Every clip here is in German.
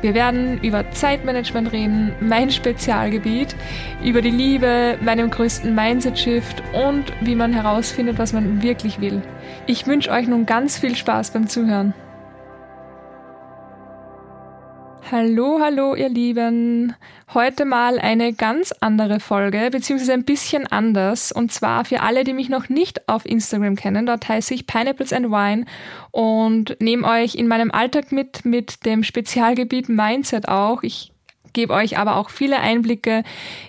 Wir werden über Zeitmanagement reden, mein Spezialgebiet, über die Liebe, meinem größten Mindset-Shift und wie man herausfindet, was man wirklich will. Ich wünsche euch nun ganz viel Spaß beim Zuhören. Hallo, hallo, ihr Lieben. Heute mal eine ganz andere Folge, beziehungsweise ein bisschen anders. Und zwar für alle, die mich noch nicht auf Instagram kennen. Dort heiße ich Pineapples and Wine und nehme euch in meinem Alltag mit, mit dem Spezialgebiet Mindset auch. Ich gebe euch aber auch viele Einblicke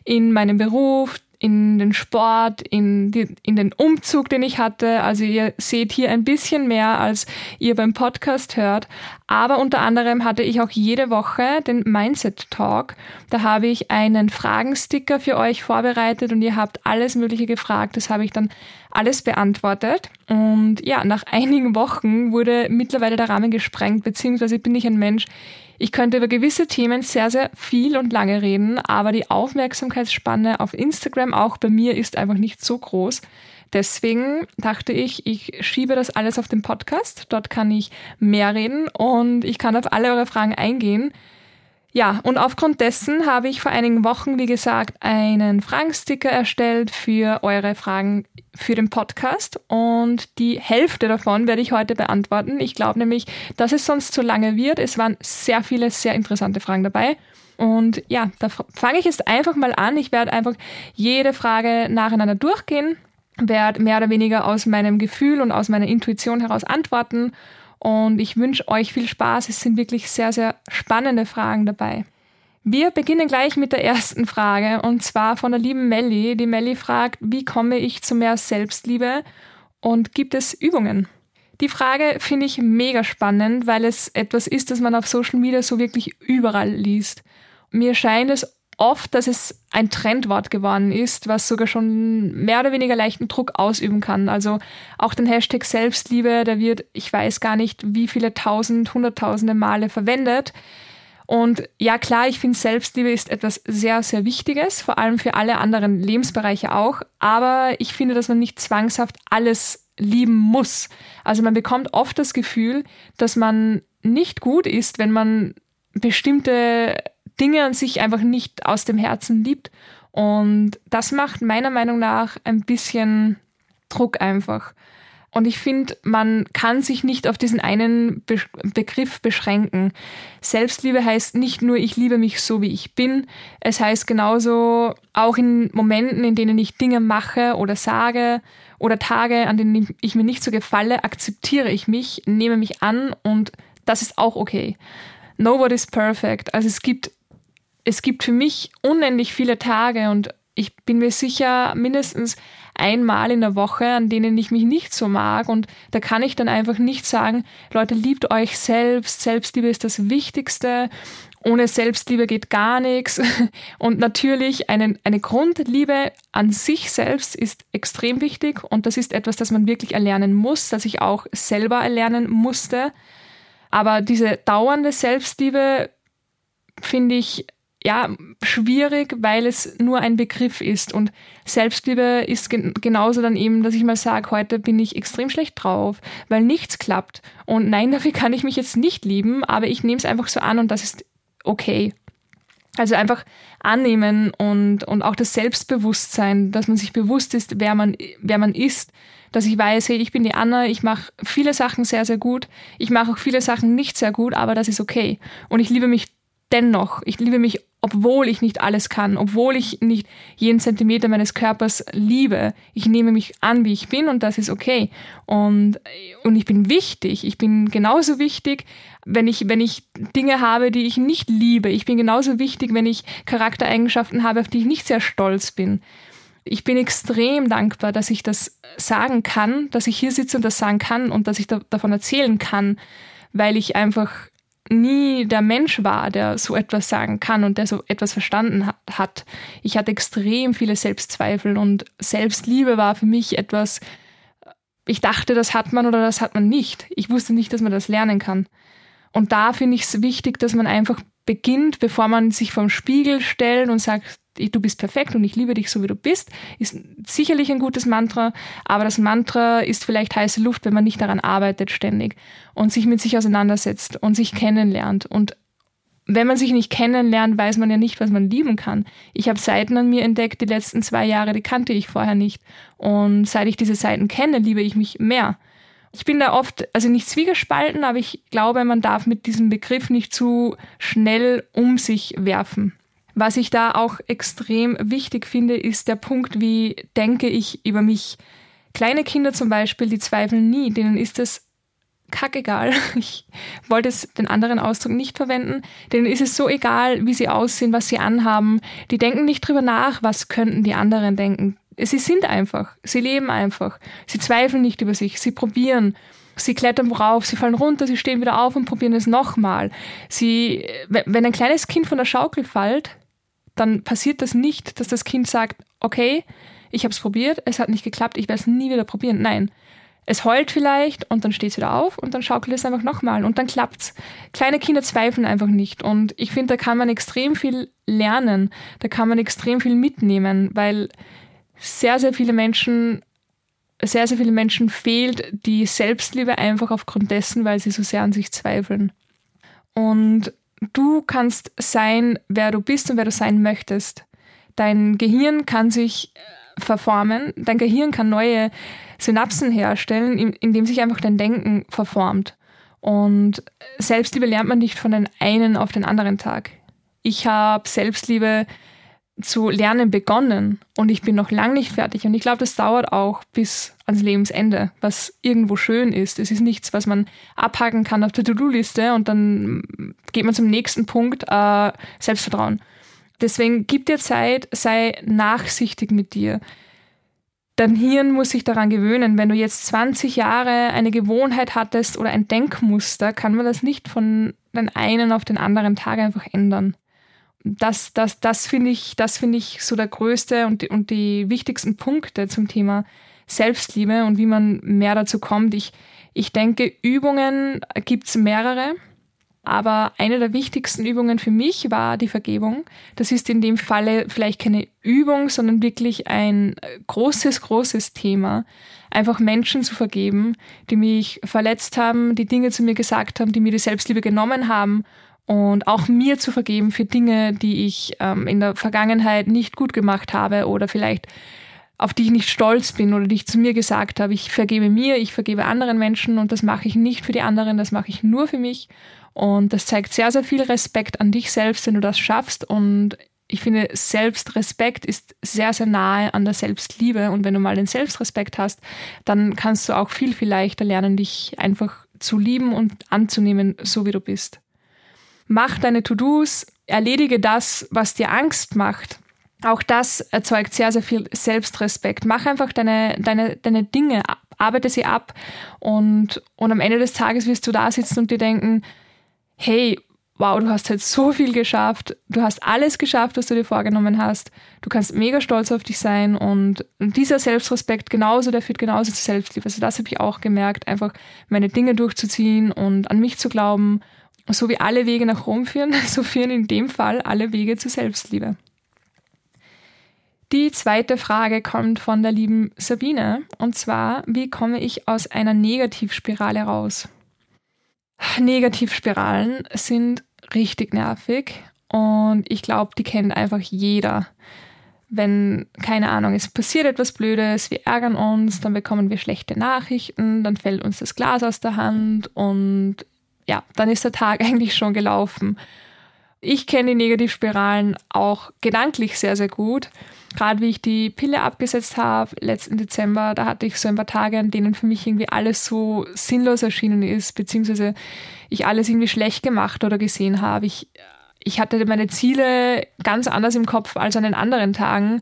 in meinen Beruf, in den Sport, in, die, in den Umzug, den ich hatte. Also ihr seht hier ein bisschen mehr, als ihr beim Podcast hört. Aber unter anderem hatte ich auch jede Woche den Mindset Talk. Da habe ich einen Fragensticker für euch vorbereitet und ihr habt alles Mögliche gefragt. Das habe ich dann alles beantwortet. Und ja, nach einigen Wochen wurde mittlerweile der Rahmen gesprengt, beziehungsweise bin ich ein Mensch, ich könnte über gewisse Themen sehr, sehr viel und lange reden, aber die Aufmerksamkeitsspanne auf Instagram auch bei mir ist einfach nicht so groß. Deswegen dachte ich, ich schiebe das alles auf den Podcast. Dort kann ich mehr reden und ich kann auf alle eure Fragen eingehen. Ja, und aufgrund dessen habe ich vor einigen Wochen, wie gesagt, einen Fragensticker erstellt für eure Fragen für den Podcast und die Hälfte davon werde ich heute beantworten. Ich glaube nämlich, dass es sonst zu lange wird. Es waren sehr viele, sehr interessante Fragen dabei. Und ja, da fange ich jetzt einfach mal an. Ich werde einfach jede Frage nacheinander durchgehen, werde mehr oder weniger aus meinem Gefühl und aus meiner Intuition heraus antworten und ich wünsche euch viel Spaß. Es sind wirklich sehr, sehr spannende Fragen dabei. Wir beginnen gleich mit der ersten Frage und zwar von der lieben Melli. Die Melli fragt, wie komme ich zu mehr Selbstliebe und gibt es Übungen? Die Frage finde ich mega spannend, weil es etwas ist, das man auf Social Media so wirklich überall liest. Mir scheint es oft, dass es ein Trendwort geworden ist, was sogar schon mehr oder weniger leichten Druck ausüben kann. Also auch den Hashtag Selbstliebe, der wird, ich weiß gar nicht, wie viele tausend, hunderttausende Male verwendet. Und ja, klar, ich finde, Selbstliebe ist etwas sehr, sehr Wichtiges, vor allem für alle anderen Lebensbereiche auch. Aber ich finde, dass man nicht zwangshaft alles lieben muss. Also man bekommt oft das Gefühl, dass man nicht gut ist, wenn man bestimmte Dinge an sich einfach nicht aus dem Herzen liebt. Und das macht meiner Meinung nach ein bisschen Druck einfach. Und ich finde, man kann sich nicht auf diesen einen Be Begriff beschränken. Selbstliebe heißt nicht nur, ich liebe mich so, wie ich bin. Es heißt genauso, auch in Momenten, in denen ich Dinge mache oder sage oder Tage, an denen ich mir nicht so gefalle, akzeptiere ich mich, nehme mich an und das ist auch okay. Nobody's perfect. Also es gibt es gibt für mich unendlich viele Tage und ich bin mir sicher mindestens einmal in der Woche, an denen ich mich nicht so mag. Und da kann ich dann einfach nicht sagen, Leute, liebt euch selbst. Selbstliebe ist das Wichtigste. Ohne Selbstliebe geht gar nichts. Und natürlich eine, eine Grundliebe an sich selbst ist extrem wichtig. Und das ist etwas, das man wirklich erlernen muss, das ich auch selber erlernen musste. Aber diese dauernde Selbstliebe finde ich ja, schwierig, weil es nur ein Begriff ist. Und Selbstliebe ist gen genauso dann eben, dass ich mal sage, heute bin ich extrem schlecht drauf, weil nichts klappt. Und nein, dafür kann ich mich jetzt nicht lieben, aber ich nehme es einfach so an und das ist okay. Also einfach annehmen und, und auch das Selbstbewusstsein, dass man sich bewusst ist, wer man, wer man ist. Dass ich weiß, hey, ich bin die Anna, ich mache viele Sachen sehr, sehr gut. Ich mache auch viele Sachen nicht sehr gut, aber das ist okay. Und ich liebe mich dennoch. Ich liebe mich obwohl ich nicht alles kann, obwohl ich nicht jeden Zentimeter meines Körpers liebe. Ich nehme mich an, wie ich bin und das ist okay. Und, und ich bin wichtig. Ich bin genauso wichtig, wenn ich, wenn ich Dinge habe, die ich nicht liebe. Ich bin genauso wichtig, wenn ich Charaktereigenschaften habe, auf die ich nicht sehr stolz bin. Ich bin extrem dankbar, dass ich das sagen kann, dass ich hier sitze und das sagen kann und dass ich da, davon erzählen kann, weil ich einfach nie der Mensch war, der so etwas sagen kann und der so etwas verstanden hat. Ich hatte extrem viele Selbstzweifel und Selbstliebe war für mich etwas, ich dachte, das hat man oder das hat man nicht. Ich wusste nicht, dass man das lernen kann. Und da finde ich es wichtig, dass man einfach beginnt, bevor man sich vom Spiegel stellt und sagt, du bist perfekt und ich liebe dich so wie du bist, ist sicherlich ein gutes Mantra, aber das Mantra ist vielleicht heiße Luft, wenn man nicht daran arbeitet ständig und sich mit sich auseinandersetzt und sich kennenlernt. Und wenn man sich nicht kennenlernt, weiß man ja nicht, was man lieben kann. Ich habe Seiten an mir entdeckt, die letzten zwei Jahre, die kannte ich vorher nicht. Und seit ich diese Seiten kenne, liebe ich mich mehr. Ich bin da oft, also nicht zwiegespalten, aber ich glaube, man darf mit diesem Begriff nicht zu schnell um sich werfen. Was ich da auch extrem wichtig finde, ist der Punkt, wie denke ich über mich. Kleine Kinder zum Beispiel, die zweifeln nie, denen ist es kackegal. Ich wollte es den anderen Ausdruck nicht verwenden. Denen ist es so egal, wie sie aussehen, was sie anhaben. Die denken nicht drüber nach, was könnten die anderen denken. Sie sind einfach. Sie leben einfach. Sie zweifeln nicht über sich. Sie probieren. Sie klettern worauf, sie fallen runter, sie stehen wieder auf und probieren es nochmal. Sie, wenn ein kleines Kind von der Schaukel fällt, dann passiert das nicht, dass das Kind sagt, okay, ich habe es probiert, es hat nicht geklappt, ich werde es nie wieder probieren. Nein, es heult vielleicht und dann steht es wieder auf und dann schaukelt es einfach nochmal und dann klappt's. Kleine Kinder zweifeln einfach nicht und ich finde, da kann man extrem viel lernen, da kann man extrem viel mitnehmen, weil sehr, sehr viele Menschen, sehr, sehr viele Menschen fehlt die Selbstliebe einfach aufgrund dessen, weil sie so sehr an sich zweifeln. Und du kannst sein, wer du bist und wer du sein möchtest. Dein Gehirn kann sich äh, verformen, dein Gehirn kann neue Synapsen herstellen, indem sich einfach dein Denken verformt. Und Selbstliebe lernt man nicht von den einen auf den anderen Tag. Ich habe Selbstliebe zu lernen begonnen und ich bin noch lang nicht fertig. Und ich glaube, das dauert auch bis ans Lebensende, was irgendwo schön ist. Es ist nichts, was man abhaken kann auf der To-Do-Liste und dann geht man zum nächsten Punkt, äh, Selbstvertrauen. Deswegen gib dir Zeit, sei nachsichtig mit dir. Dein Hirn muss sich daran gewöhnen. Wenn du jetzt 20 Jahre eine Gewohnheit hattest oder ein Denkmuster, kann man das nicht von den einen auf den anderen Tag einfach ändern das, das, das finde ich, das ich so der größte und, und die wichtigsten Punkte zum Thema Selbstliebe und wie man mehr dazu kommt. Ich, ich denke, Übungen gibt es mehrere. Aber eine der wichtigsten Übungen für mich war die Vergebung. Das ist in dem Falle vielleicht keine Übung, sondern wirklich ein großes, großes Thema. Einfach Menschen zu vergeben, die mich verletzt haben, die Dinge zu mir gesagt haben, die mir die Selbstliebe genommen haben und auch mir zu vergeben für Dinge, die ich ähm, in der Vergangenheit nicht gut gemacht habe oder vielleicht auf die ich nicht stolz bin oder die ich zu mir gesagt habe. Ich vergebe mir, ich vergebe anderen Menschen und das mache ich nicht für die anderen, das mache ich nur für mich. Und das zeigt sehr, sehr viel Respekt an dich selbst, wenn du das schaffst. Und ich finde, Selbstrespekt ist sehr, sehr nahe an der Selbstliebe. Und wenn du mal den Selbstrespekt hast, dann kannst du auch viel, viel leichter lernen, dich einfach zu lieben und anzunehmen, so wie du bist. Mach deine To-Dos, erledige das, was dir Angst macht. Auch das erzeugt sehr, sehr viel Selbstrespekt. Mach einfach deine, deine, deine Dinge, arbeite sie ab und, und am Ende des Tages wirst du da sitzen und dir denken, hey, wow, du hast halt so viel geschafft, du hast alles geschafft, was du dir vorgenommen hast, du kannst mega stolz auf dich sein und dieser Selbstrespekt genauso, der führt genauso zu Selbstliebe. Also das habe ich auch gemerkt, einfach meine Dinge durchzuziehen und an mich zu glauben so wie alle Wege nach Rom führen, so führen in dem Fall alle Wege zur Selbstliebe. Die zweite Frage kommt von der lieben Sabine und zwar, wie komme ich aus einer Negativspirale raus? Negativspiralen sind richtig nervig und ich glaube, die kennt einfach jeder. Wenn, keine Ahnung, es passiert etwas Blödes, wir ärgern uns, dann bekommen wir schlechte Nachrichten, dann fällt uns das Glas aus der Hand und ja, dann ist der Tag eigentlich schon gelaufen. Ich kenne die Negativspiralen auch gedanklich sehr, sehr gut. Gerade wie ich die Pille abgesetzt habe, letzten Dezember, da hatte ich so ein paar Tage, an denen für mich irgendwie alles so sinnlos erschienen ist, beziehungsweise ich alles irgendwie schlecht gemacht oder gesehen habe. Ich, ich hatte meine Ziele ganz anders im Kopf als an den anderen Tagen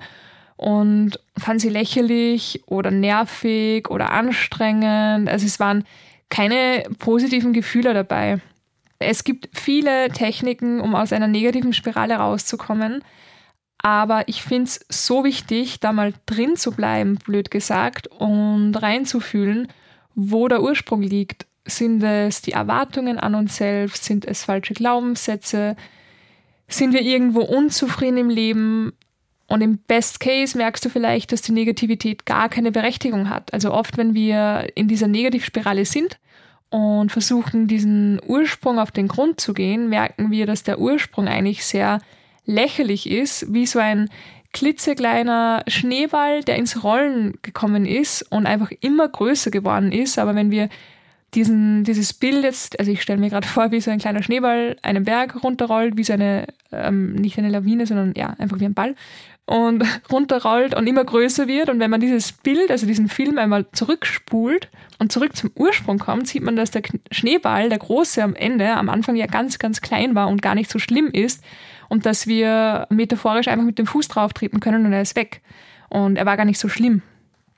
und fand sie lächerlich oder nervig oder anstrengend. Also es waren keine positiven Gefühle dabei. Es gibt viele Techniken, um aus einer negativen Spirale rauszukommen. Aber ich finde es so wichtig, da mal drin zu bleiben, blöd gesagt, und reinzufühlen, wo der Ursprung liegt. Sind es die Erwartungen an uns selbst? Sind es falsche Glaubenssätze? Sind wir irgendwo unzufrieden im Leben? Und im Best Case merkst du vielleicht, dass die Negativität gar keine Berechtigung hat. Also oft, wenn wir in dieser Negativspirale sind und versuchen, diesen Ursprung auf den Grund zu gehen, merken wir, dass der Ursprung eigentlich sehr lächerlich ist, wie so ein klitzekleiner Schneeball, der ins Rollen gekommen ist und einfach immer größer geworden ist. Aber wenn wir diesen, dieses Bild jetzt, also ich stelle mir gerade vor, wie so ein kleiner Schneeball einen Berg runterrollt, wie so eine, ähm, nicht eine Lawine, sondern ja, einfach wie ein Ball und runterrollt und immer größer wird. Und wenn man dieses Bild, also diesen Film einmal zurückspult und zurück zum Ursprung kommt, sieht man, dass der Schneeball, der große am Ende, am Anfang ja ganz, ganz klein war und gar nicht so schlimm ist und dass wir metaphorisch einfach mit dem Fuß drauf treten können und er ist weg. Und er war gar nicht so schlimm.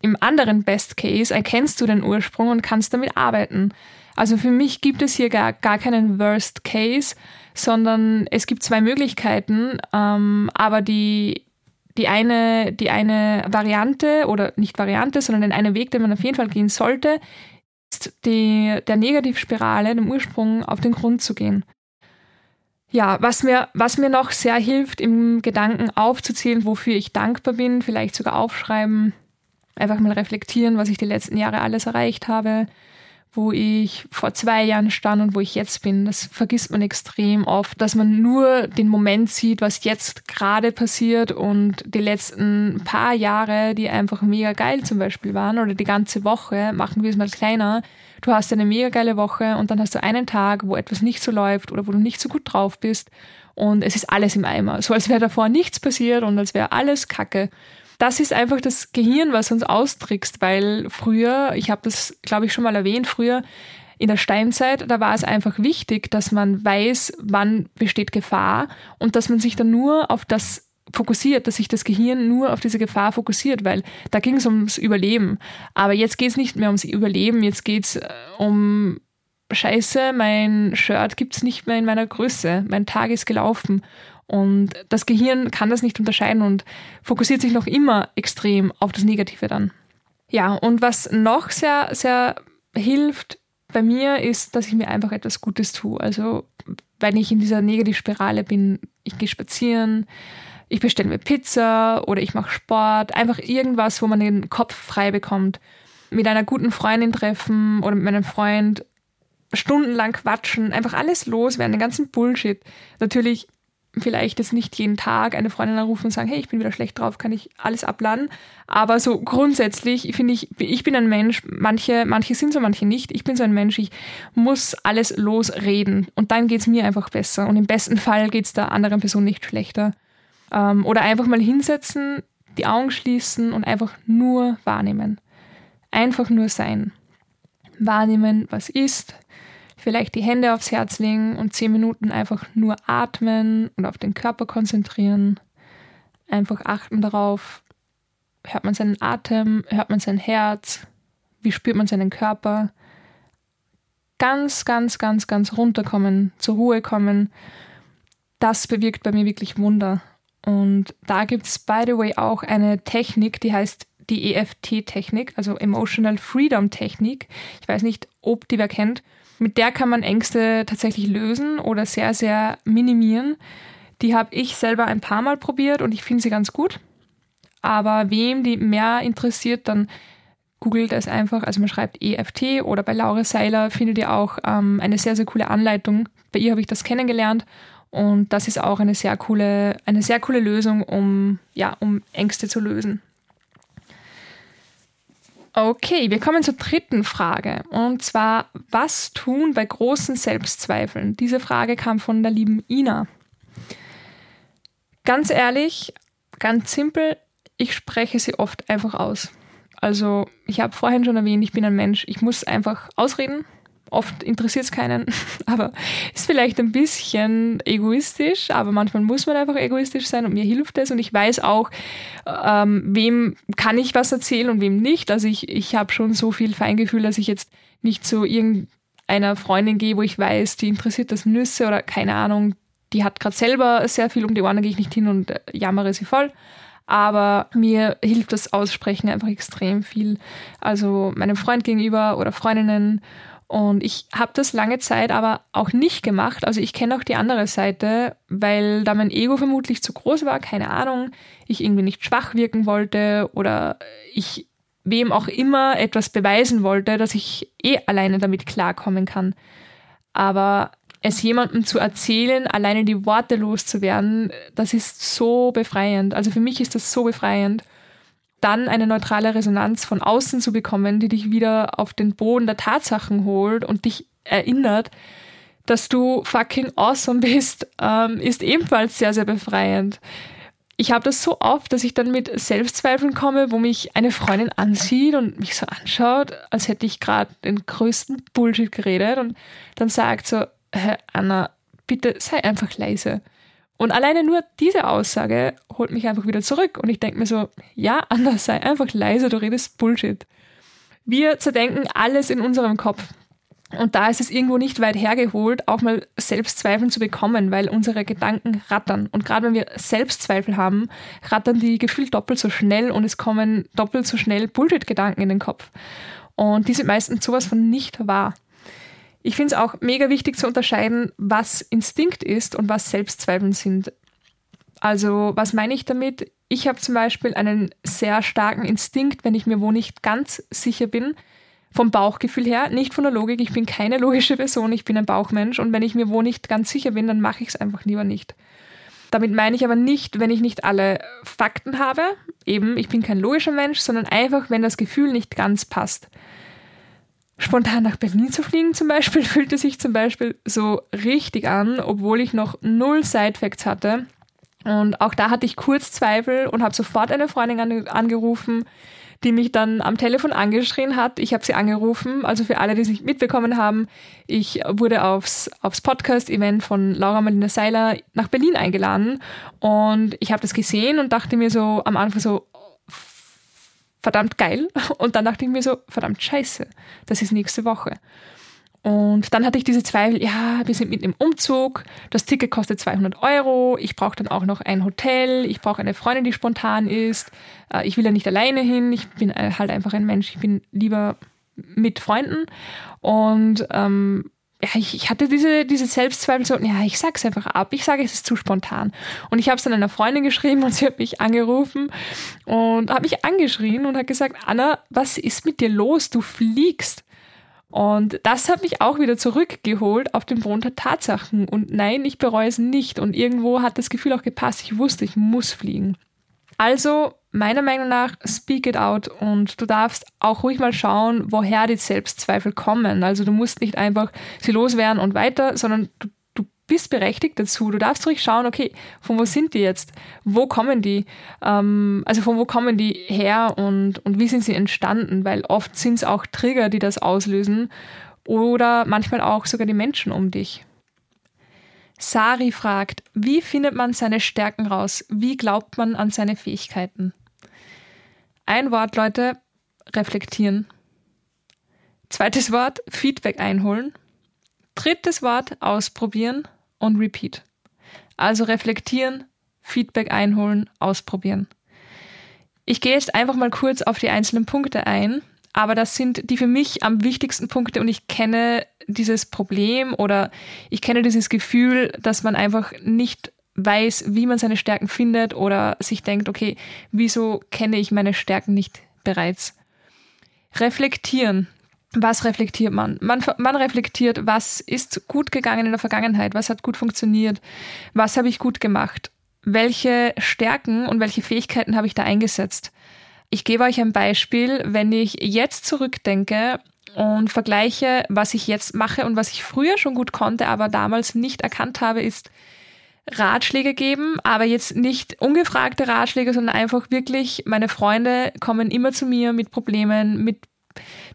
Im anderen Best Case erkennst du den Ursprung und kannst damit arbeiten. Also für mich gibt es hier gar, gar keinen Worst Case, sondern es gibt zwei Möglichkeiten, ähm, aber die, die, eine, die eine Variante oder nicht Variante, sondern den einen Weg, den man auf jeden Fall gehen sollte, ist die, der Negativspirale, dem Ursprung auf den Grund zu gehen. Ja, was mir, was mir noch sehr hilft, im Gedanken aufzuzählen, wofür ich dankbar bin, vielleicht sogar aufschreiben, einfach mal reflektieren, was ich die letzten Jahre alles erreicht habe, wo ich vor zwei Jahren stand und wo ich jetzt bin. Das vergisst man extrem oft, dass man nur den Moment sieht, was jetzt gerade passiert und die letzten paar Jahre, die einfach mega geil zum Beispiel waren oder die ganze Woche, machen wir es mal kleiner. Du hast eine mega geile Woche und dann hast du einen Tag, wo etwas nicht so läuft oder wo du nicht so gut drauf bist und es ist alles im Eimer. So als wäre davor nichts passiert und als wäre alles Kacke das ist einfach das Gehirn, was uns austrickst, weil früher, ich habe das, glaube ich, schon mal erwähnt, früher in der Steinzeit, da war es einfach wichtig, dass man weiß, wann besteht Gefahr und dass man sich dann nur auf das fokussiert, dass sich das Gehirn nur auf diese Gefahr fokussiert, weil da ging es ums Überleben. Aber jetzt geht es nicht mehr ums Überleben, jetzt geht es äh, um Scheiße, mein Shirt gibt es nicht mehr in meiner Größe, mein Tag ist gelaufen. Und das Gehirn kann das nicht unterscheiden und fokussiert sich noch immer extrem auf das Negative dann. Ja, und was noch sehr, sehr hilft bei mir ist, dass ich mir einfach etwas Gutes tue. Also, wenn ich in dieser Negativspirale bin, ich gehe spazieren, ich bestelle mir Pizza oder ich mache Sport, einfach irgendwas, wo man den Kopf frei bekommt. Mit einer guten Freundin treffen oder mit meinem Freund stundenlang quatschen, einfach alles loswerden, den ganzen Bullshit. Natürlich vielleicht jetzt nicht jeden Tag eine Freundin anrufen und sagen, hey, ich bin wieder schlecht drauf, kann ich alles abladen. Aber so grundsätzlich finde ich, ich bin ein Mensch, manche, manche sind so, manche nicht. Ich bin so ein Mensch, ich muss alles losreden und dann geht es mir einfach besser. Und im besten Fall geht es der anderen Person nicht schlechter. Ähm, oder einfach mal hinsetzen, die Augen schließen und einfach nur wahrnehmen. Einfach nur sein. Wahrnehmen, was ist, vielleicht die Hände aufs Herz legen und zehn Minuten einfach nur atmen und auf den Körper konzentrieren. Einfach achten darauf, hört man seinen Atem, hört man sein Herz, wie spürt man seinen Körper. Ganz, ganz, ganz, ganz runterkommen, zur Ruhe kommen. Das bewirkt bei mir wirklich Wunder. Und da gibt es, by the way, auch eine Technik, die heißt die EFT-Technik, also Emotional Freedom Technik. Ich weiß nicht, ob die wer kennt. Mit der kann man Ängste tatsächlich lösen oder sehr, sehr minimieren. Die habe ich selber ein paar Mal probiert und ich finde sie ganz gut. Aber wem die mehr interessiert, dann googelt es einfach. Also man schreibt EFT oder bei Laura Seiler findet ihr auch ähm, eine sehr, sehr coole Anleitung. Bei ihr habe ich das kennengelernt und das ist auch eine sehr coole, eine sehr coole Lösung, um, ja, um Ängste zu lösen. Okay, wir kommen zur dritten Frage. Und zwar, was tun bei großen Selbstzweifeln? Diese Frage kam von der lieben Ina. Ganz ehrlich, ganz simpel, ich spreche sie oft einfach aus. Also, ich habe vorhin schon erwähnt, ich bin ein Mensch, ich muss einfach ausreden Oft interessiert es keinen, aber ist vielleicht ein bisschen egoistisch, aber manchmal muss man einfach egoistisch sein und mir hilft es und ich weiß auch, ähm, wem kann ich was erzählen und wem nicht. Also ich, ich habe schon so viel Feingefühl, dass ich jetzt nicht so irgend einer Freundin gehe, wo ich weiß, die interessiert das Nüsse oder keine Ahnung, die hat gerade selber sehr viel um die Ohren, da gehe ich nicht hin und äh, jammere sie voll. Aber mir hilft das Aussprechen einfach extrem viel. Also meinem Freund gegenüber oder Freundinnen. Und ich habe das lange Zeit aber auch nicht gemacht. Also ich kenne auch die andere Seite, weil da mein Ego vermutlich zu groß war, keine Ahnung, ich irgendwie nicht schwach wirken wollte oder ich wem auch immer etwas beweisen wollte, dass ich eh alleine damit klarkommen kann. Aber es jemandem zu erzählen, alleine die Worte loszuwerden, das ist so befreiend. Also für mich ist das so befreiend. Dann eine neutrale Resonanz von außen zu bekommen, die dich wieder auf den Boden der Tatsachen holt und dich erinnert, dass du fucking awesome bist, ähm, ist ebenfalls sehr, sehr befreiend. Ich habe das so oft, dass ich dann mit Selbstzweifeln komme, wo mich eine Freundin ansieht und mich so anschaut, als hätte ich gerade den größten Bullshit geredet und dann sagt so, Hä, Anna, bitte sei einfach leise. Und alleine nur diese Aussage holt mich einfach wieder zurück. Und ich denke mir so, ja, Anna, sei einfach leise, du redest Bullshit. Wir zerdenken alles in unserem Kopf. Und da ist es irgendwo nicht weit hergeholt, auch mal Selbstzweifel zu bekommen, weil unsere Gedanken rattern. Und gerade wenn wir Selbstzweifel haben, rattern die gefühlt doppelt so schnell und es kommen doppelt so schnell Bullshit-Gedanken in den Kopf. Und die sind meistens sowas von nicht wahr. Ich finde es auch mega wichtig zu unterscheiden, was Instinkt ist und was Selbstzweifeln sind. Also, was meine ich damit? Ich habe zum Beispiel einen sehr starken Instinkt, wenn ich mir wo nicht ganz sicher bin, vom Bauchgefühl her, nicht von der Logik. Ich bin keine logische Person, ich bin ein Bauchmensch und wenn ich mir wo nicht ganz sicher bin, dann mache ich es einfach lieber nicht. Damit meine ich aber nicht, wenn ich nicht alle Fakten habe, eben, ich bin kein logischer Mensch, sondern einfach, wenn das Gefühl nicht ganz passt spontan nach Berlin zu fliegen zum Beispiel, fühlte sich zum Beispiel so richtig an, obwohl ich noch null Sidefacts hatte. Und auch da hatte ich kurz Zweifel und habe sofort eine Freundin angerufen, die mich dann am Telefon angeschrien hat. Ich habe sie angerufen, also für alle, die es nicht mitbekommen haben, ich wurde aufs, aufs Podcast-Event von Laura Marlina Seiler nach Berlin eingeladen und ich habe das gesehen und dachte mir so am Anfang so, verdammt geil. Und dann dachte ich mir so, verdammt scheiße, das ist nächste Woche. Und dann hatte ich diese Zweifel, ja, wir sind mit im Umzug, das Ticket kostet 200 Euro, ich brauche dann auch noch ein Hotel, ich brauche eine Freundin, die spontan ist, äh, ich will ja nicht alleine hin, ich bin äh, halt einfach ein Mensch, ich bin lieber mit Freunden. Und ähm, ja, ich, ich hatte diese, diese Selbstzweifel so, ja, ich sag's einfach ab, ich sage, es ist zu spontan. Und ich habe es dann einer Freundin geschrieben und sie hat mich angerufen und hat mich angeschrien und hat gesagt, Anna, was ist mit dir los? Du fliegst. Und das hat mich auch wieder zurückgeholt auf den Boden der Tatsachen. Und nein, ich bereue es nicht. Und irgendwo hat das Gefühl auch gepasst. Ich wusste, ich muss fliegen. Also meiner Meinung nach, speak it out und du darfst auch ruhig mal schauen, woher die Selbstzweifel kommen. Also du musst nicht einfach sie loswerden und weiter, sondern du, du bist berechtigt dazu. Du darfst ruhig schauen, okay, von wo sind die jetzt? Wo kommen die? Ähm, also von wo kommen die her und, und wie sind sie entstanden? Weil oft sind es auch Trigger, die das auslösen oder manchmal auch sogar die Menschen um dich. Sari fragt, wie findet man seine Stärken raus? Wie glaubt man an seine Fähigkeiten? Ein Wort, Leute, reflektieren. Zweites Wort, Feedback einholen. Drittes Wort, ausprobieren und repeat. Also reflektieren, Feedback einholen, ausprobieren. Ich gehe jetzt einfach mal kurz auf die einzelnen Punkte ein, aber das sind die für mich am wichtigsten Punkte und ich kenne dieses Problem oder ich kenne dieses Gefühl, dass man einfach nicht weiß, wie man seine Stärken findet oder sich denkt, okay, wieso kenne ich meine Stärken nicht bereits? Reflektieren. Was reflektiert man? man? Man reflektiert, was ist gut gegangen in der Vergangenheit, was hat gut funktioniert, was habe ich gut gemacht, welche Stärken und welche Fähigkeiten habe ich da eingesetzt. Ich gebe euch ein Beispiel, wenn ich jetzt zurückdenke und vergleiche, was ich jetzt mache und was ich früher schon gut konnte, aber damals nicht erkannt habe, ist Ratschläge geben, aber jetzt nicht ungefragte Ratschläge, sondern einfach wirklich, meine Freunde kommen immer zu mir mit Problemen, mit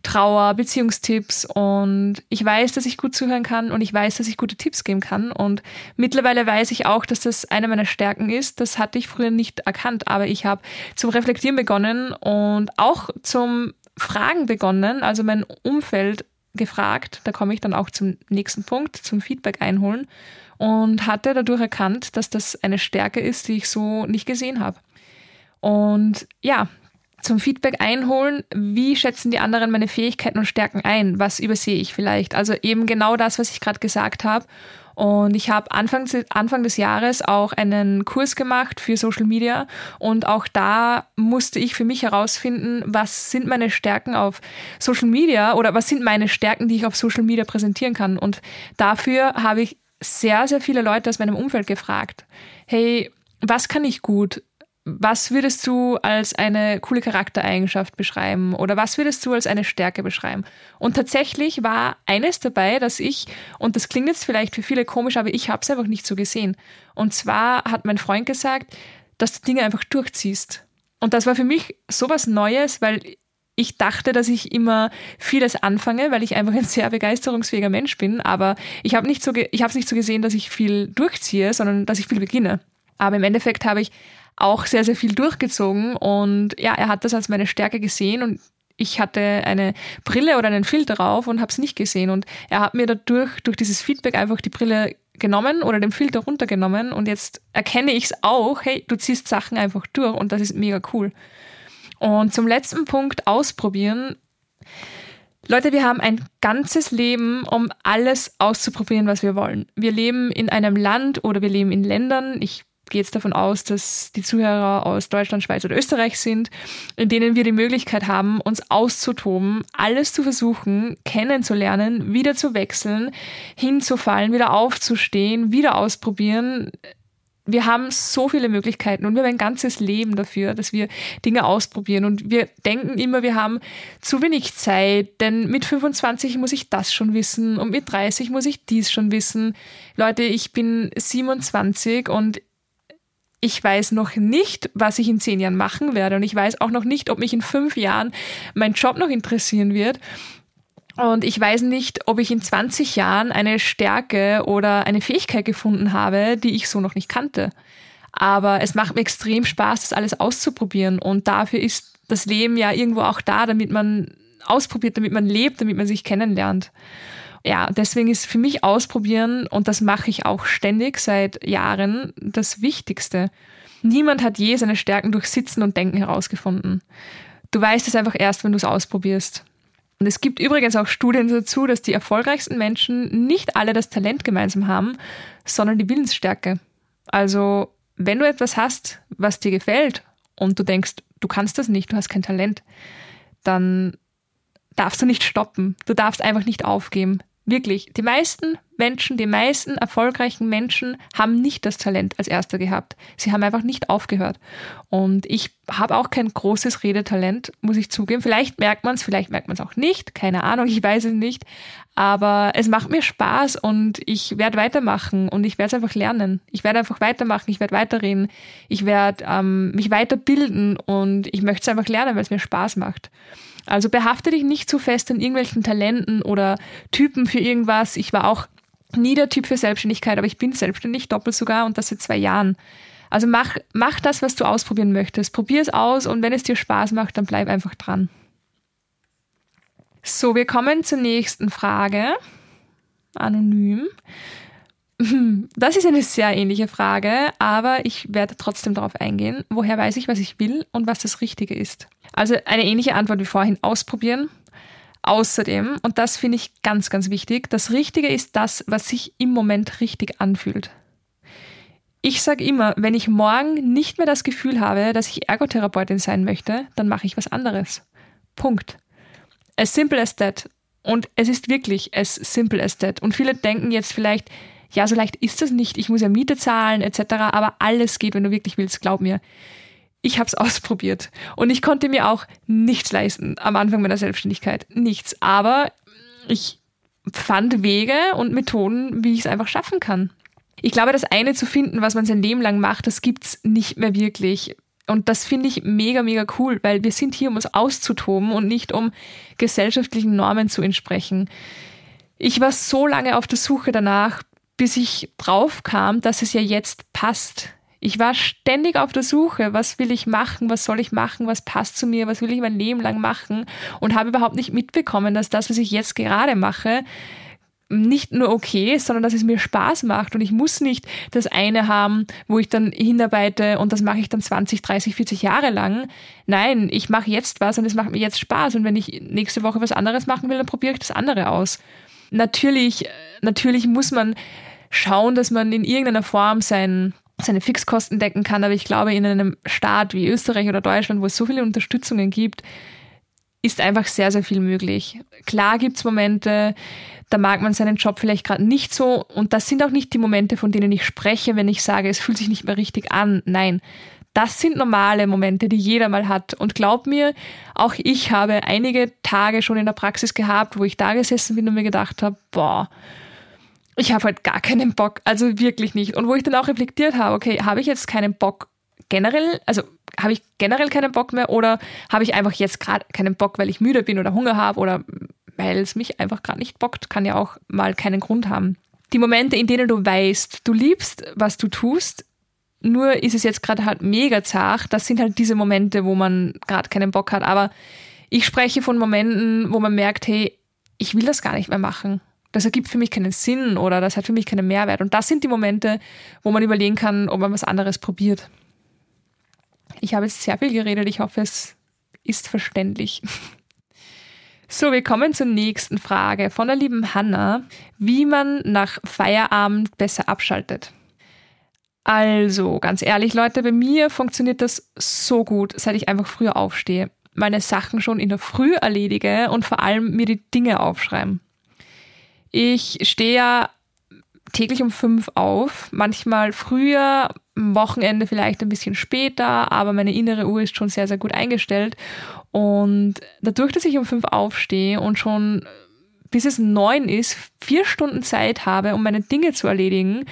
Trauer, Beziehungstipps und ich weiß, dass ich gut zuhören kann und ich weiß, dass ich gute Tipps geben kann und mittlerweile weiß ich auch, dass das eine meiner Stärken ist. Das hatte ich früher nicht erkannt, aber ich habe zum Reflektieren begonnen und auch zum Fragen begonnen. Also mein Umfeld gefragt, da komme ich dann auch zum nächsten Punkt, zum Feedback einholen und hatte dadurch erkannt, dass das eine Stärke ist, die ich so nicht gesehen habe. Und ja, zum Feedback einholen, wie schätzen die anderen meine Fähigkeiten und Stärken ein? Was übersehe ich vielleicht? Also eben genau das, was ich gerade gesagt habe. Und ich habe Anfang, Anfang des Jahres auch einen Kurs gemacht für Social Media und auch da musste ich für mich herausfinden, was sind meine Stärken auf Social Media oder was sind meine Stärken, die ich auf Social Media präsentieren kann. Und dafür habe ich sehr, sehr viele Leute aus meinem Umfeld gefragt. Hey, was kann ich gut? Was würdest du als eine coole Charaktereigenschaft beschreiben oder was würdest du als eine Stärke beschreiben? Und tatsächlich war eines dabei, dass ich, und das klingt jetzt vielleicht für viele komisch, aber ich habe es einfach nicht so gesehen. Und zwar hat mein Freund gesagt, dass du Dinge einfach durchziehst. Und das war für mich sowas Neues, weil ich dachte, dass ich immer vieles anfange, weil ich einfach ein sehr begeisterungsfähiger Mensch bin, aber ich habe nicht so ich habe es nicht so gesehen, dass ich viel durchziehe, sondern dass ich viel beginne. Aber im Endeffekt habe ich auch sehr, sehr viel durchgezogen und ja, er hat das als meine Stärke gesehen und ich hatte eine Brille oder einen Filter drauf und habe es nicht gesehen und er hat mir dadurch, durch dieses Feedback einfach die Brille genommen oder den Filter runtergenommen und jetzt erkenne ich es auch, hey, du ziehst Sachen einfach durch und das ist mega cool. Und zum letzten Punkt ausprobieren. Leute, wir haben ein ganzes Leben, um alles auszuprobieren, was wir wollen. Wir leben in einem Land oder wir leben in Ländern. Ich gehe jetzt davon aus, dass die Zuhörer aus Deutschland, Schweiz oder Österreich sind, in denen wir die Möglichkeit haben, uns auszutoben, alles zu versuchen, kennenzulernen, wieder zu wechseln, hinzufallen, wieder aufzustehen, wieder ausprobieren. Wir haben so viele Möglichkeiten und wir haben ein ganzes Leben dafür, dass wir Dinge ausprobieren. Und wir denken immer, wir haben zu wenig Zeit, denn mit 25 muss ich das schon wissen und mit 30 muss ich dies schon wissen. Leute, ich bin 27 und ich weiß noch nicht, was ich in zehn Jahren machen werde und ich weiß auch noch nicht, ob mich in fünf Jahren mein Job noch interessieren wird. Und ich weiß nicht, ob ich in 20 Jahren eine Stärke oder eine Fähigkeit gefunden habe, die ich so noch nicht kannte. Aber es macht mir extrem Spaß, das alles auszuprobieren. Und dafür ist das Leben ja irgendwo auch da, damit man ausprobiert, damit man lebt, damit man sich kennenlernt ja, deswegen ist für mich Ausprobieren, und das mache ich auch ständig seit Jahren, das Wichtigste. Niemand hat je seine Stärken durch Sitzen und Denken herausgefunden. Du weißt es einfach erst, wenn du es ausprobierst. Und es gibt übrigens auch Studien dazu, dass die erfolgreichsten Menschen nicht alle das Talent gemeinsam haben, sondern die Willensstärke. Also, wenn du etwas hast, was dir gefällt und du denkst, du kannst das nicht, du hast kein Talent, dann darfst du nicht stoppen. Du darfst einfach nicht aufgeben. Wirklich, die meisten Menschen, die meisten erfolgreichen Menschen haben nicht das Talent als erster gehabt. Sie haben einfach nicht aufgehört. Und ich habe auch kein großes Redetalent, muss ich zugeben. Vielleicht merkt man es, vielleicht merkt man es auch nicht. Keine Ahnung, ich weiß es nicht. Aber es macht mir Spaß und ich werde weitermachen und ich werde es einfach lernen. Ich werde einfach weitermachen, ich werde weiterreden, ich werde ähm, mich weiterbilden und ich möchte es einfach lernen, weil es mir Spaß macht. Also behafte dich nicht zu fest an irgendwelchen Talenten oder Typen für irgendwas. Ich war auch nie der Typ für Selbstständigkeit, aber ich bin selbstständig, doppelt sogar und das seit zwei Jahren. Also mach, mach das, was du ausprobieren möchtest. Probier es aus und wenn es dir Spaß macht, dann bleib einfach dran. So, wir kommen zur nächsten Frage. Anonym. Das ist eine sehr ähnliche Frage, aber ich werde trotzdem darauf eingehen. Woher weiß ich, was ich will und was das Richtige ist? Also eine ähnliche Antwort wie vorhin, ausprobieren. Außerdem, und das finde ich ganz, ganz wichtig, das Richtige ist das, was sich im Moment richtig anfühlt. Ich sage immer, wenn ich morgen nicht mehr das Gefühl habe, dass ich Ergotherapeutin sein möchte, dann mache ich was anderes. Punkt. As simple as that. Und es ist wirklich as simple as that. Und viele denken jetzt vielleicht, ja, so leicht ist das nicht, ich muss ja Miete zahlen etc. Aber alles geht, wenn du wirklich willst, glaub mir. Ich habe es ausprobiert und ich konnte mir auch nichts leisten am Anfang meiner Selbstständigkeit. Nichts. Aber ich fand Wege und Methoden, wie ich es einfach schaffen kann. Ich glaube, das eine zu finden, was man sein Leben lang macht, das gibt's nicht mehr wirklich. Und das finde ich mega, mega cool, weil wir sind hier, um uns auszutoben und nicht um gesellschaftlichen Normen zu entsprechen. Ich war so lange auf der Suche danach, bis ich drauf kam, dass es ja jetzt passt. Ich war ständig auf der Suche, was will ich machen, was soll ich machen, was passt zu mir, was will ich mein Leben lang machen und habe überhaupt nicht mitbekommen, dass das, was ich jetzt gerade mache, nicht nur okay ist, sondern dass es mir Spaß macht und ich muss nicht das eine haben, wo ich dann hinarbeite und das mache ich dann 20, 30, 40 Jahre lang. Nein, ich mache jetzt was und es macht mir jetzt Spaß und wenn ich nächste Woche was anderes machen will, dann probiere ich das andere aus. Natürlich, natürlich muss man schauen, dass man in irgendeiner Form sein, seine Fixkosten decken kann, aber ich glaube, in einem Staat wie Österreich oder Deutschland, wo es so viele Unterstützungen gibt, ist einfach sehr, sehr viel möglich. Klar gibt's Momente, da mag man seinen Job vielleicht gerade nicht so und das sind auch nicht die Momente, von denen ich spreche, wenn ich sage, es fühlt sich nicht mehr richtig an. Nein, das sind normale Momente, die jeder mal hat. Und glaub mir, auch ich habe einige Tage schon in der Praxis gehabt, wo ich da gesessen bin und mir gedacht habe, boah, ich habe halt gar keinen Bock, also wirklich nicht. Und wo ich dann auch reflektiert habe, okay, habe ich jetzt keinen Bock generell, also habe ich generell keinen Bock mehr oder habe ich einfach jetzt gerade keinen Bock, weil ich müde bin oder Hunger habe oder weil es mich einfach gerade nicht bockt, kann ja auch mal keinen Grund haben. Die Momente, in denen du weißt, du liebst, was du tust, nur ist es jetzt gerade halt mega zart, das sind halt diese Momente, wo man gerade keinen Bock hat. Aber ich spreche von Momenten, wo man merkt, hey, ich will das gar nicht mehr machen. Das ergibt für mich keinen Sinn oder das hat für mich keinen Mehrwert. Und das sind die Momente, wo man überlegen kann, ob man was anderes probiert. Ich habe jetzt sehr viel geredet. Ich hoffe, es ist verständlich. So, wir kommen zur nächsten Frage von der lieben Hanna, wie man nach Feierabend besser abschaltet. Also, ganz ehrlich, Leute, bei mir funktioniert das so gut, seit ich einfach früher aufstehe, meine Sachen schon in der Früh erledige und vor allem mir die Dinge aufschreiben. Ich stehe ja täglich um fünf auf, manchmal früher, am Wochenende vielleicht ein bisschen später, aber meine innere Uhr ist schon sehr, sehr gut eingestellt. Und dadurch, dass ich um fünf aufstehe und schon bis es neun ist, vier Stunden Zeit habe, um meine Dinge zu erledigen,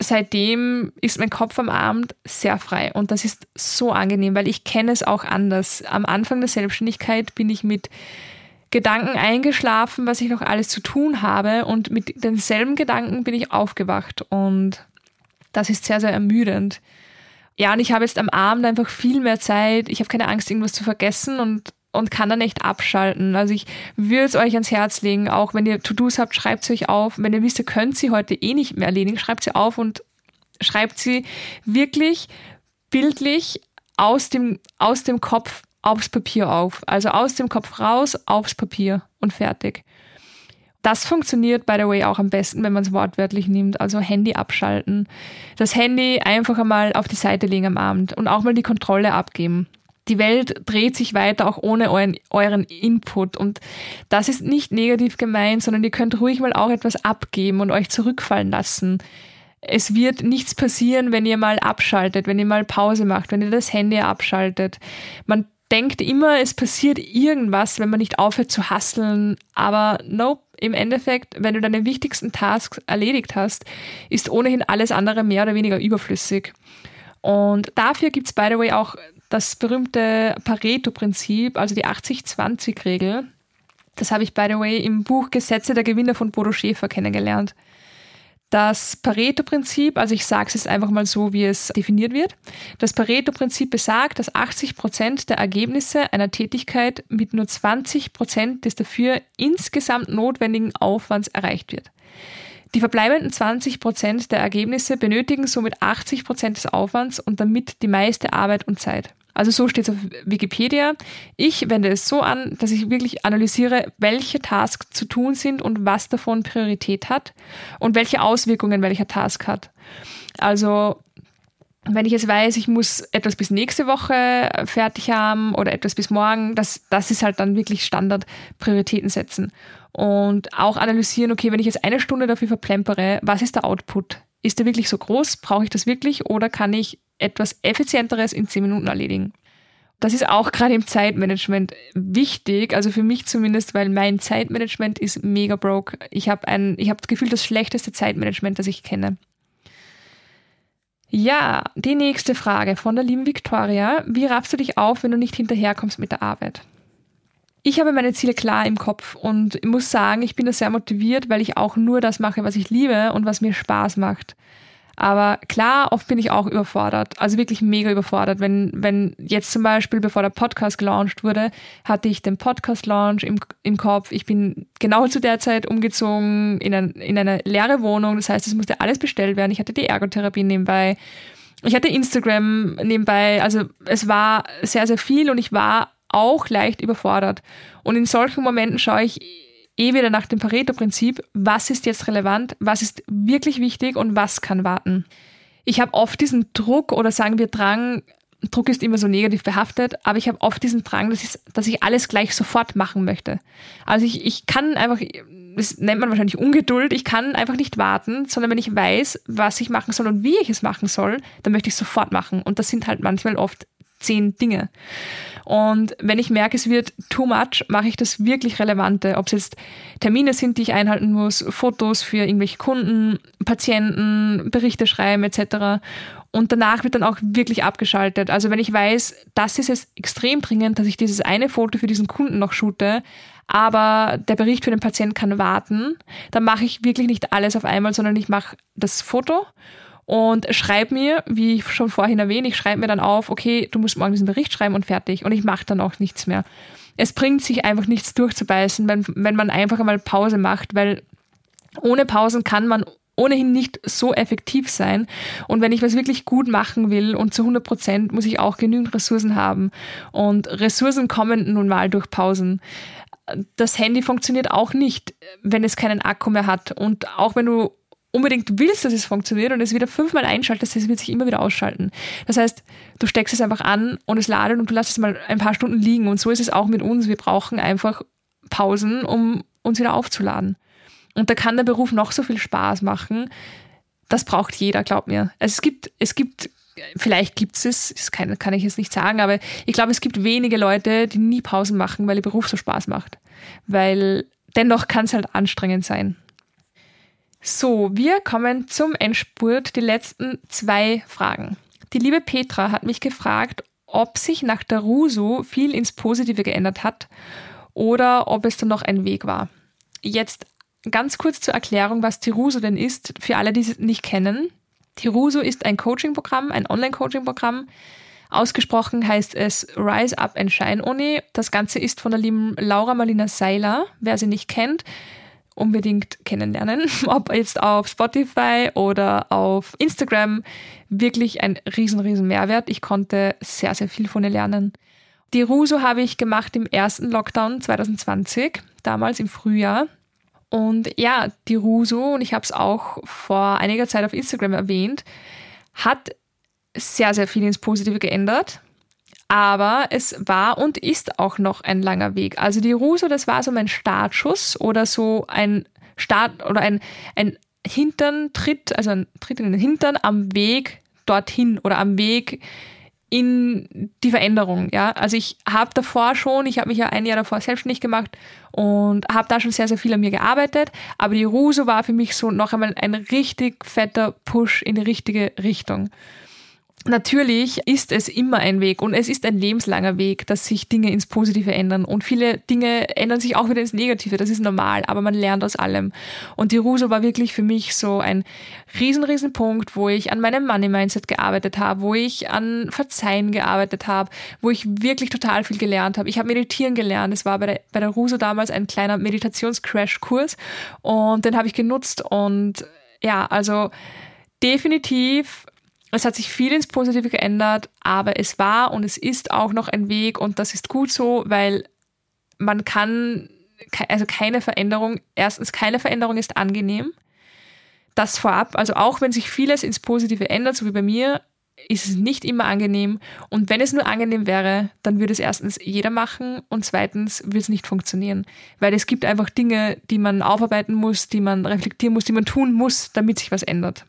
seitdem ist mein Kopf am Abend sehr frei. Und das ist so angenehm, weil ich kenne es auch anders. Am Anfang der Selbstständigkeit bin ich mit Gedanken eingeschlafen, was ich noch alles zu tun habe. Und mit denselben Gedanken bin ich aufgewacht. Und das ist sehr, sehr ermüdend. Ja, und ich habe jetzt am Abend einfach viel mehr Zeit. Ich habe keine Angst, irgendwas zu vergessen und, und kann dann echt abschalten. Also ich würde es euch ans Herz legen, auch wenn ihr To-Dos habt, schreibt sie euch auf. Wenn ihr wisst, ihr könnt sie heute eh nicht mehr erledigen, schreibt sie auf und schreibt sie wirklich bildlich aus dem, aus dem Kopf aufs Papier auf. Also aus dem Kopf raus, aufs Papier und fertig. Das funktioniert, by the way, auch am besten, wenn man es wortwörtlich nimmt. Also Handy abschalten. Das Handy einfach einmal auf die Seite legen am Abend und auch mal die Kontrolle abgeben. Die Welt dreht sich weiter auch ohne euren, euren Input. Und das ist nicht negativ gemeint, sondern ihr könnt ruhig mal auch etwas abgeben und euch zurückfallen lassen. Es wird nichts passieren, wenn ihr mal abschaltet, wenn ihr mal Pause macht, wenn ihr das Handy abschaltet. Man denkt immer, es passiert irgendwas, wenn man nicht aufhört zu hasseln. Aber nope, im Endeffekt, wenn du deine wichtigsten Tasks erledigt hast, ist ohnehin alles andere mehr oder weniger überflüssig. Und dafür gibt's by the way auch das berühmte Pareto-Prinzip, also die 80-20-Regel. Das habe ich by the way im Buch Gesetze der Gewinner von Bodo Schäfer kennengelernt. Das Pareto-Prinzip, also ich sage es jetzt einfach mal so, wie es definiert wird. Das Pareto-Prinzip besagt, dass 80 Prozent der Ergebnisse einer Tätigkeit mit nur 20 Prozent des dafür insgesamt notwendigen Aufwands erreicht wird. Die verbleibenden 20 Prozent der Ergebnisse benötigen somit 80 Prozent des Aufwands und damit die meiste Arbeit und Zeit. Also so steht es auf Wikipedia. Ich wende es so an, dass ich wirklich analysiere, welche Tasks zu tun sind und was davon Priorität hat und welche Auswirkungen welcher Task hat. Also wenn ich jetzt weiß, ich muss etwas bis nächste Woche fertig haben oder etwas bis morgen, das, das ist halt dann wirklich Standard Prioritäten setzen. Und auch analysieren, okay, wenn ich jetzt eine Stunde dafür verplempere, was ist der Output? Ist der wirklich so groß? Brauche ich das wirklich? Oder kann ich etwas Effizienteres in zehn Minuten erledigen? Das ist auch gerade im Zeitmanagement wichtig, also für mich zumindest, weil mein Zeitmanagement ist mega broke. Ich habe ein, ich habe gefühlt das schlechteste Zeitmanagement, das ich kenne. Ja, die nächste Frage von der lieben Victoria. Wie raffst du dich auf, wenn du nicht hinterherkommst mit der Arbeit? Ich habe meine Ziele klar im Kopf und muss sagen, ich bin da sehr motiviert, weil ich auch nur das mache, was ich liebe und was mir Spaß macht. Aber klar, oft bin ich auch überfordert. Also wirklich mega überfordert. Wenn, wenn jetzt zum Beispiel, bevor der Podcast gelauncht wurde, hatte ich den Podcast-Launch im, im Kopf. Ich bin genau zu der Zeit umgezogen in, ein, in eine leere Wohnung. Das heißt, es musste alles bestellt werden. Ich hatte die Ergotherapie nebenbei. Ich hatte Instagram nebenbei. Also es war sehr, sehr viel und ich war auch leicht überfordert. Und in solchen Momenten schaue ich eh wieder nach dem Pareto-Prinzip, was ist jetzt relevant, was ist wirklich wichtig und was kann warten. Ich habe oft diesen Druck oder sagen wir Drang, Druck ist immer so negativ behaftet, aber ich habe oft diesen Drang, dass ich, dass ich alles gleich sofort machen möchte. Also ich, ich kann einfach, das nennt man wahrscheinlich Ungeduld, ich kann einfach nicht warten, sondern wenn ich weiß, was ich machen soll und wie ich es machen soll, dann möchte ich es sofort machen. Und das sind halt manchmal oft zehn Dinge. Und wenn ich merke, es wird too much, mache ich das wirklich Relevante. Ob es jetzt Termine sind, die ich einhalten muss, Fotos für irgendwelche Kunden, Patienten, Berichte schreiben etc. Und danach wird dann auch wirklich abgeschaltet. Also wenn ich weiß, das ist jetzt extrem dringend, dass ich dieses eine Foto für diesen Kunden noch shoote, aber der Bericht für den Patienten kann warten, dann mache ich wirklich nicht alles auf einmal, sondern ich mache das Foto und schreib mir, wie ich schon vorhin erwähnt, ich schreibe mir dann auf, okay, du musst morgen diesen Bericht schreiben und fertig. Und ich mache dann auch nichts mehr. Es bringt sich einfach nichts durchzubeißen, wenn, wenn man einfach einmal Pause macht, weil ohne Pausen kann man ohnehin nicht so effektiv sein. Und wenn ich was wirklich gut machen will und zu 100 Prozent, muss ich auch genügend Ressourcen haben. Und Ressourcen kommen nun mal durch Pausen. Das Handy funktioniert auch nicht, wenn es keinen Akku mehr hat. Und auch wenn du unbedingt willst, dass es funktioniert und es wieder fünfmal einschaltest, es wird sich immer wieder ausschalten. Das heißt, du steckst es einfach an und es ladet und du lässt es mal ein paar Stunden liegen. Und so ist es auch mit uns. Wir brauchen einfach Pausen, um uns wieder aufzuladen. Und da kann der Beruf noch so viel Spaß machen. Das braucht jeder, glaub mir. Also es gibt, es gibt, vielleicht gibt es, das kann, kann ich jetzt nicht sagen, aber ich glaube, es gibt wenige Leute, die nie Pausen machen, weil ihr Beruf so Spaß macht. Weil dennoch kann es halt anstrengend sein. So, wir kommen zum Endspurt, die letzten zwei Fragen. Die liebe Petra hat mich gefragt, ob sich nach der Ruso viel ins Positive geändert hat oder ob es dann noch ein Weg war. Jetzt ganz kurz zur Erklärung, was die Ruso denn ist, für alle, die es nicht kennen. Die Ruso ist ein Coaching-Programm, ein Online-Coaching-Programm. Ausgesprochen heißt es Rise Up and Shine Uni. Das Ganze ist von der lieben Laura Marlina Seiler. Wer sie nicht kennt, unbedingt kennenlernen. Ob jetzt auf Spotify oder auf Instagram. Wirklich ein riesen, riesen Mehrwert. Ich konnte sehr, sehr viel von ihr lernen. Die Ruso habe ich gemacht im ersten Lockdown 2020, damals im Frühjahr. Und ja, die Ruso, und ich habe es auch vor einiger Zeit auf Instagram erwähnt, hat sehr, sehr viel ins Positive geändert. Aber es war und ist auch noch ein langer Weg. Also die Ruso, das war so mein Startschuss oder so ein Start oder ein, ein Hinterntritt, also ein Tritt in den Hintern am Weg dorthin oder am Weg in die Veränderung. Ja, also ich habe davor schon, ich habe mich ja ein Jahr davor selbstständig gemacht und habe da schon sehr sehr viel an mir gearbeitet. Aber die Ruso war für mich so noch einmal ein richtig fetter Push in die richtige Richtung. Natürlich ist es immer ein Weg und es ist ein lebenslanger Weg, dass sich Dinge ins Positive ändern. Und viele Dinge ändern sich auch wieder ins Negative. Das ist normal, aber man lernt aus allem. Und die Ruso war wirklich für mich so ein riesen, riesen Punkt, wo ich an meinem Money-Mindset gearbeitet habe, wo ich an Verzeihen gearbeitet habe, wo ich wirklich total viel gelernt habe. Ich habe meditieren gelernt. Es war bei der, bei der Ruso damals ein kleiner Meditations-Crash-Kurs und den habe ich genutzt und ja, also definitiv es hat sich viel ins Positive geändert, aber es war und es ist auch noch ein Weg und das ist gut so, weil man kann, also keine Veränderung, erstens keine Veränderung ist angenehm. Das vorab, also auch wenn sich vieles ins Positive ändert, so wie bei mir, ist es nicht immer angenehm. Und wenn es nur angenehm wäre, dann würde es erstens jeder machen und zweitens würde es nicht funktionieren. Weil es gibt einfach Dinge, die man aufarbeiten muss, die man reflektieren muss, die man tun muss, damit sich was ändert.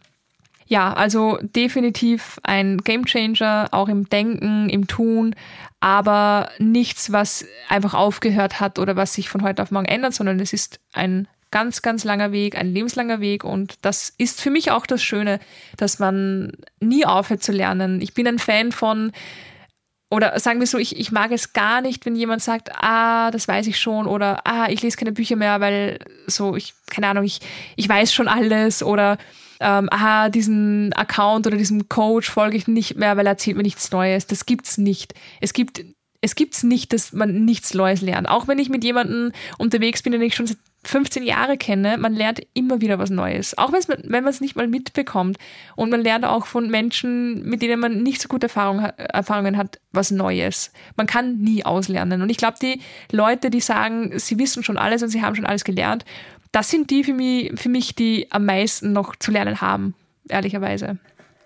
Ja, also definitiv ein Gamechanger, auch im Denken, im Tun, aber nichts, was einfach aufgehört hat oder was sich von heute auf morgen ändert, sondern es ist ein ganz, ganz langer Weg, ein lebenslanger Weg und das ist für mich auch das Schöne, dass man nie aufhört zu lernen. Ich bin ein Fan von, oder sagen wir so, ich, ich mag es gar nicht, wenn jemand sagt, ah, das weiß ich schon oder ah, ich lese keine Bücher mehr, weil so, ich, keine Ahnung, ich, ich weiß schon alles oder ähm, aha, diesen Account oder diesem Coach folge ich nicht mehr, weil er erzählt mir nichts Neues. Das gibt's nicht. Es gibt es gibt's nicht, dass man nichts Neues lernt. Auch wenn ich mit jemandem unterwegs bin, den ich schon seit 15 Jahre kenne, man lernt immer wieder was Neues. Auch wenn man es nicht mal mitbekommt. Und man lernt auch von Menschen, mit denen man nicht so gute Erfahrung, Erfahrungen hat, was Neues. Man kann nie auslernen. Und ich glaube, die Leute, die sagen, sie wissen schon alles und sie haben schon alles gelernt, das sind die für mich, für mich die am meisten noch zu lernen haben, ehrlicherweise.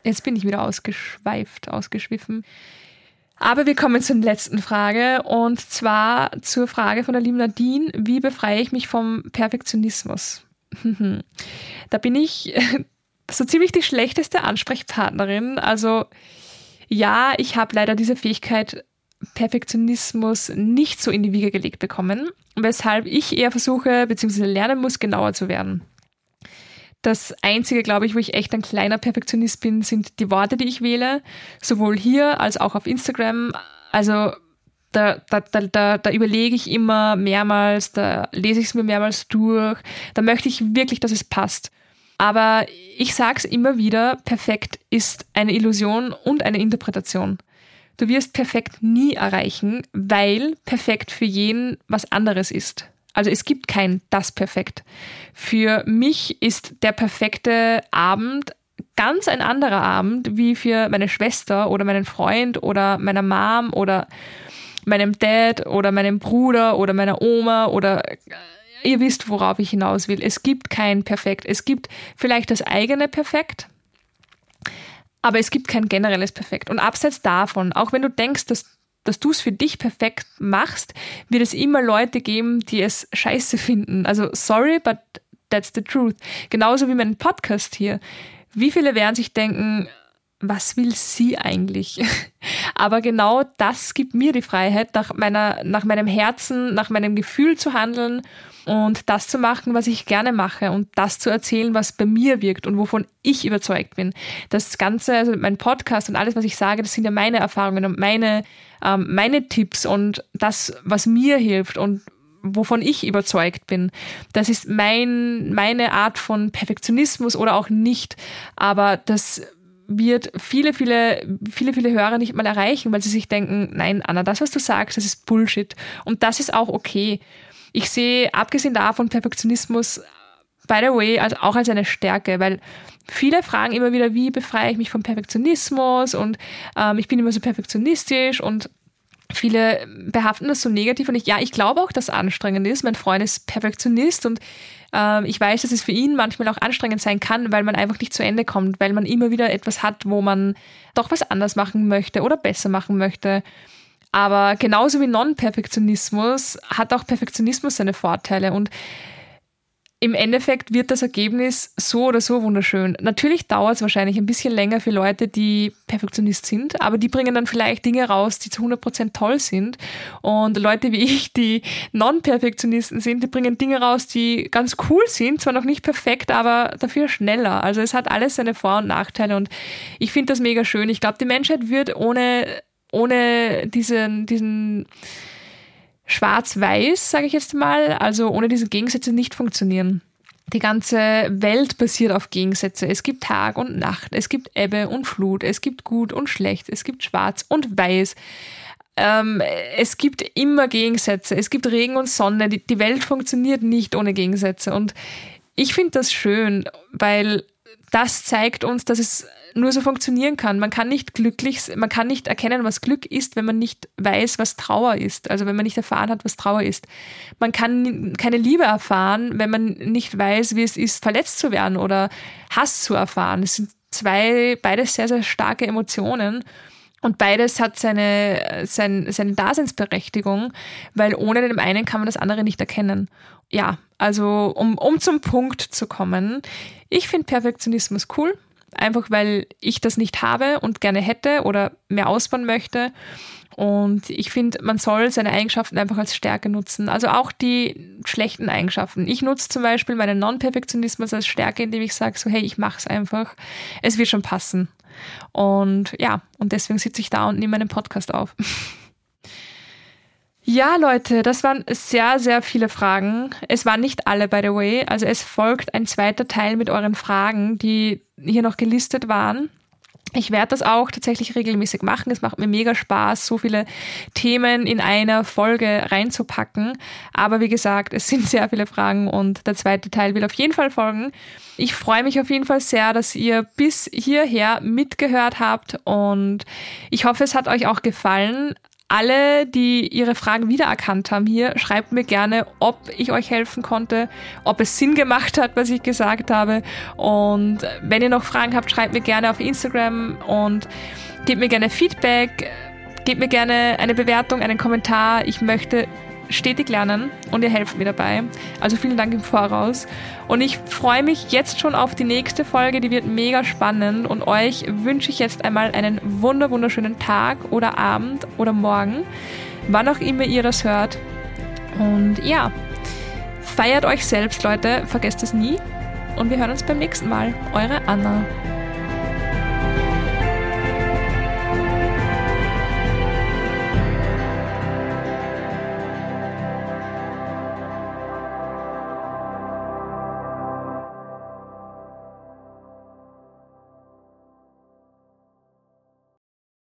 Jetzt bin ich wieder ausgeschweift, ausgeschwiffen. Aber wir kommen zur letzten Frage und zwar zur Frage von der lieben Nadine, wie befreie ich mich vom Perfektionismus? da bin ich so ziemlich die schlechteste Ansprechpartnerin. Also ja, ich habe leider diese Fähigkeit, Perfektionismus nicht so in die Wiege gelegt bekommen, weshalb ich eher versuche bzw. lernen muss, genauer zu werden. Das Einzige, glaube ich, wo ich echt ein kleiner Perfektionist bin, sind die Worte, die ich wähle, sowohl hier als auch auf Instagram. Also da, da, da, da, überlege ich immer mehrmals, da lese ich es mir mehrmals durch, da möchte ich wirklich, dass es passt. Aber ich sage es immer wieder, perfekt ist eine Illusion und eine Interpretation. Du wirst perfekt nie erreichen, weil perfekt für jeden was anderes ist. Also es gibt kein das perfekt. Für mich ist der perfekte Abend ganz ein anderer Abend wie für meine Schwester oder meinen Freund oder meiner Mom oder meinem Dad oder meinem Bruder oder meiner Oma oder äh, ihr wisst, worauf ich hinaus will. Es gibt kein Perfekt. Es gibt vielleicht das eigene Perfekt, aber es gibt kein generelles Perfekt. Und abseits davon, auch wenn du denkst, dass dass du es für dich perfekt machst, wird es immer Leute geben, die es scheiße finden. Also sorry, but that's the truth. Genauso wie mein Podcast hier. Wie viele werden sich denken, was will sie eigentlich? Aber genau das gibt mir die Freiheit, nach meiner, nach meinem Herzen, nach meinem Gefühl zu handeln und das zu machen, was ich gerne mache und das zu erzählen, was bei mir wirkt und wovon ich überzeugt bin. Das Ganze, also mein Podcast und alles, was ich sage, das sind ja meine Erfahrungen und meine, ähm, meine Tipps und das, was mir hilft und wovon ich überzeugt bin. Das ist mein, meine Art von Perfektionismus oder auch nicht. Aber das wird viele, viele, viele, viele Hörer nicht mal erreichen, weil sie sich denken, nein, Anna, das, was du sagst, das ist Bullshit. Und das ist auch okay. Ich sehe, abgesehen davon, Perfektionismus, by the way, also auch als eine Stärke, weil viele fragen immer wieder, wie befreie ich mich vom Perfektionismus und ähm, ich bin immer so perfektionistisch und viele behaften das so negativ und ich, ja, ich glaube auch, dass es anstrengend ist. Mein Freund ist Perfektionist und ähm, ich weiß, dass es für ihn manchmal auch anstrengend sein kann, weil man einfach nicht zu Ende kommt, weil man immer wieder etwas hat, wo man doch was anders machen möchte oder besser machen möchte. Aber genauso wie Non-Perfektionismus hat auch Perfektionismus seine Vorteile und im Endeffekt wird das Ergebnis so oder so wunderschön. Natürlich dauert es wahrscheinlich ein bisschen länger für Leute, die Perfektionist sind, aber die bringen dann vielleicht Dinge raus, die zu 100% toll sind. Und Leute wie ich, die Non-Perfektionisten sind, die bringen Dinge raus, die ganz cool sind, zwar noch nicht perfekt, aber dafür schneller. Also es hat alles seine Vor- und Nachteile und ich finde das mega schön. Ich glaube, die Menschheit wird ohne, ohne diesen, diesen schwarz-weiß, sage ich jetzt mal, also ohne diese Gegensätze nicht funktionieren. Die ganze Welt basiert auf Gegensätze. Es gibt Tag und Nacht, es gibt Ebbe und Flut, es gibt gut und schlecht, es gibt schwarz und weiß. Ähm, es gibt immer Gegensätze, es gibt Regen und Sonne. Die, die Welt funktioniert nicht ohne Gegensätze. Und ich finde das schön, weil das zeigt uns, dass es nur so funktionieren kann. Man kann nicht glücklich, man kann nicht erkennen, was Glück ist, wenn man nicht weiß, was Trauer ist. Also wenn man nicht erfahren hat, was Trauer ist. Man kann keine Liebe erfahren, wenn man nicht weiß, wie es ist, verletzt zu werden oder Hass zu erfahren. Es sind zwei, beides sehr, sehr starke Emotionen. Und beides hat seine, seine, seine Daseinsberechtigung, weil ohne dem einen kann man das andere nicht erkennen. Ja, also um, um zum Punkt zu kommen, ich finde Perfektionismus cool einfach weil ich das nicht habe und gerne hätte oder mehr ausbauen möchte. Und ich finde, man soll seine Eigenschaften einfach als Stärke nutzen. Also auch die schlechten Eigenschaften. Ich nutze zum Beispiel meinen Non-Perfektionismus als Stärke, indem ich sage so, hey, ich mache es einfach. Es wird schon passen. Und ja, und deswegen sitze ich da und nehme meinen Podcast auf. Ja, Leute, das waren sehr, sehr viele Fragen. Es waren nicht alle, by the way. Also es folgt ein zweiter Teil mit euren Fragen, die hier noch gelistet waren. Ich werde das auch tatsächlich regelmäßig machen. Es macht mir mega Spaß, so viele Themen in einer Folge reinzupacken. Aber wie gesagt, es sind sehr viele Fragen und der zweite Teil will auf jeden Fall folgen. Ich freue mich auf jeden Fall sehr, dass ihr bis hierher mitgehört habt und ich hoffe, es hat euch auch gefallen alle, die ihre Fragen wiedererkannt haben hier, schreibt mir gerne, ob ich euch helfen konnte, ob es Sinn gemacht hat, was ich gesagt habe. Und wenn ihr noch Fragen habt, schreibt mir gerne auf Instagram und gebt mir gerne Feedback, gebt mir gerne eine Bewertung, einen Kommentar. Ich möchte stetig lernen und ihr helft mir dabei. Also vielen Dank im Voraus. Und ich freue mich jetzt schon auf die nächste Folge, die wird mega spannend und euch wünsche ich jetzt einmal einen wunder wunderschönen Tag oder Abend oder Morgen, wann auch immer ihr das hört. Und ja, feiert euch selbst, Leute, vergesst es nie und wir hören uns beim nächsten Mal. Eure Anna.